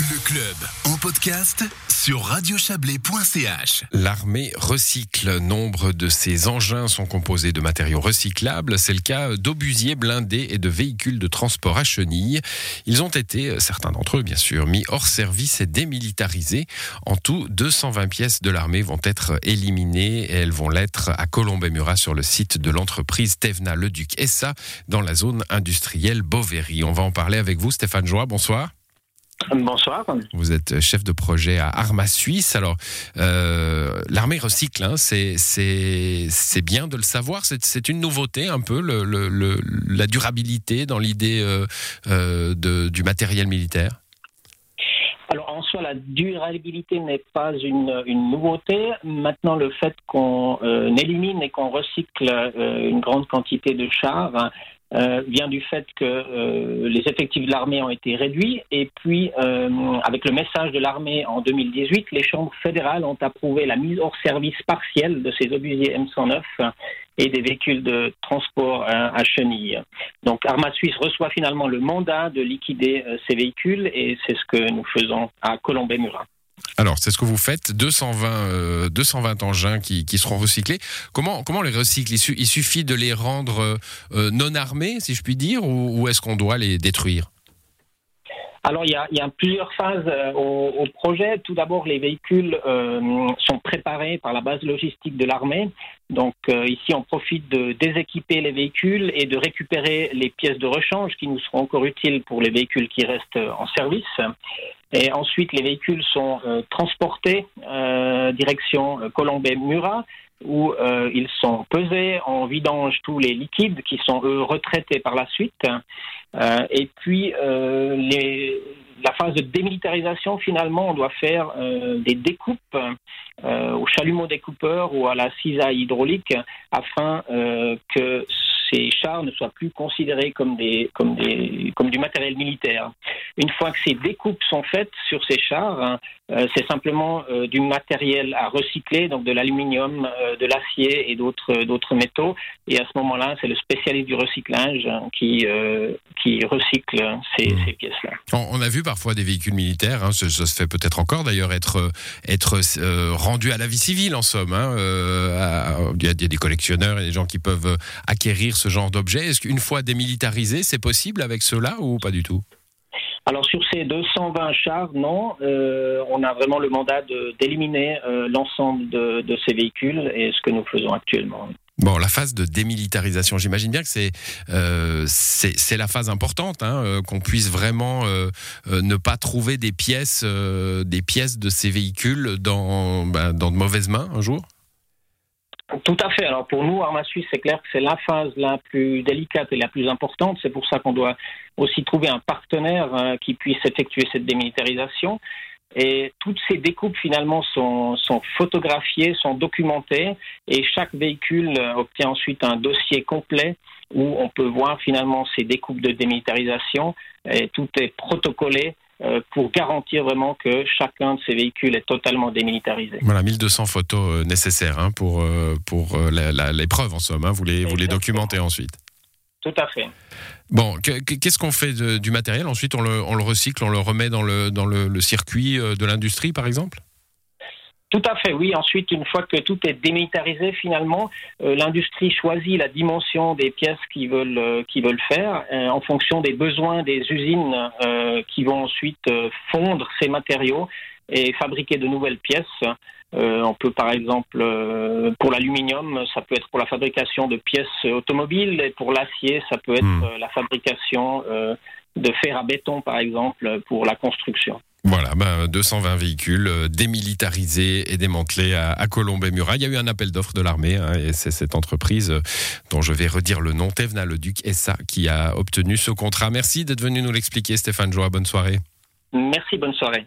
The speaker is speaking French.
Le club en podcast sur radiochablais.ch. L'armée recycle. Nombre de ses engins sont composés de matériaux recyclables. C'est le cas d'obusiers blindés et de véhicules de transport à chenilles. Ils ont été, certains d'entre eux bien sûr, mis hors service et démilitarisés. En tout, 220 pièces de l'armée vont être éliminées et elles vont l'être à Colombey-Murat sur le site de l'entreprise Tevna Le Duc SA dans la zone industrielle Beauvairy. On va en parler avec vous, Stéphane Joie. Bonsoir. Bonsoir. Vous êtes chef de projet à Arma Suisse. Alors, euh, l'armée recycle, hein, c'est bien de le savoir. C'est une nouveauté un peu le, le, la durabilité dans l'idée euh, euh, du matériel militaire. Alors en soi, la durabilité n'est pas une, une, nouveauté. Maintenant, le fait qu'on élimine et qu'on recycle une grande quantité de chars euh, vient du fait que euh, les effectifs de l'armée ont été réduits et puis euh, avec le message de l'armée en 2018, les chambres fédérales ont approuvé la mise hors service partielle de ces obusiers M109 et des véhicules de transport à chenilles. Donc Arma Suisse reçoit finalement le mandat de liquider ces véhicules et c'est ce que nous faisons à Colombey-Murat. Alors, c'est ce que vous faites, 220, 220 euh, engins qui, seront recyclés. Comment, comment les recycle il, suffit de les rendre euh, euh, non armés, si je puis dire, ou, est-ce qu'on doit les détruire? Alors, il y, a, plusieurs phases au, projet. Tout d'abord, les véhicules sont préparés par la base logistique de l'armée. Donc, ici, on profite de déséquiper les véhicules et de récupérer les pièces de rechange qui nous seront encore utiles pour les véhicules qui restent en service. Et ensuite, les véhicules sont euh, transportés euh, direction euh, Colombey-Murat, où euh, ils sont pesés, on vidange tous les liquides qui sont eux retraités par la suite. et puis, la phase de démilitarisation, finalement, on doit faire des découpes au chalumeau découpeur ou à la cisaille hydraulique afin que ces chars ne soient plus considérés comme, des, comme, des, comme du matériel militaire. Une fois que ces découpes sont faites sur ces chars, hein, euh, c'est simplement euh, du matériel à recycler, donc de l'aluminium, euh, de l'acier et d'autres d'autres métaux. Et à ce moment-là, c'est le spécialiste du recyclage hein, qui qui recycle ces, mmh. ces pièces-là. On, a vu parfois des véhicules militaires, hein, ça, se fait peut-être encore d'ailleurs, être être rendus à la vie civile en somme. Il y a des collectionneurs et des gens qui peuvent acquérir ce genre d'objets. Est-ce qu'une fois démilitarisé, c'est possible avec cela ou pas du tout? Alors sur ces 220 chars, non. Euh, on a vraiment le mandat d'éliminer euh, l'ensemble de, ces véhicules et ce que nous faisons actuellement. Bon, la phase de démilitarisation, j'imagine bien que c'est euh, c'est la phase importante, hein, qu'on puisse vraiment ne pas trouver des pièces des pièces de ces véhicules dans ben, dans de mauvaises mains un jour? Tout à fait. Alors pour nous, Arma Suisse, c'est clair que c'est la phase la plus délicate et la plus importante. C'est pour ça qu'on doit aussi trouver un partenaire euh, qui puisse effectuer cette démilitarisation. Et toutes ces découpes finalement sont, sont, photographiées, sont documentées, et chaque véhicule euh, obtient ensuite un dossier complet où on peut voir finalement ces découpes de démilitarisation. Et tout est protocolé pour garantir vraiment que chacun de ces véhicules est totalement démilitarisé. Voilà, 1200 photos euh, nécessaires hein, pour, euh, pour l'épreuve en somme. Hein, vous, les, vous les documentez ensuite. Tout à fait. Bon, qu'est-ce qu'on fait du matériel? Ensuite, on le, on le, recycle, on le remet dans le, dans le circuit de l'industrie, par exemple? Tout à fait, oui. Ensuite, une fois que tout est démilitarisé, finalement, euh, l'industrie choisit la dimension des pièces qu'ils veulent, euh, veulent faire euh, en fonction des besoins des usines qui vont ensuite fondre ces matériaux et fabriquer de nouvelles pièces. on peut par exemple, pour l'aluminium, ça peut être pour la fabrication de pièces automobiles, et pour l'acier, ça peut être hmm. la fabrication de fer à béton, par exemple, pour la construction. Voilà, ben 220 véhicules euh, démilitarisés et démantelés à, à Colombey-Murat. Il y a eu un appel d'offres de l'armée hein, et c'est cette entreprise euh, dont je vais redire le nom, Tevna Le Duc SA, qui a obtenu ce contrat. Merci d'être venu nous l'expliquer, Stéphane Joa. Bonne soirée. Merci, bonne soirée.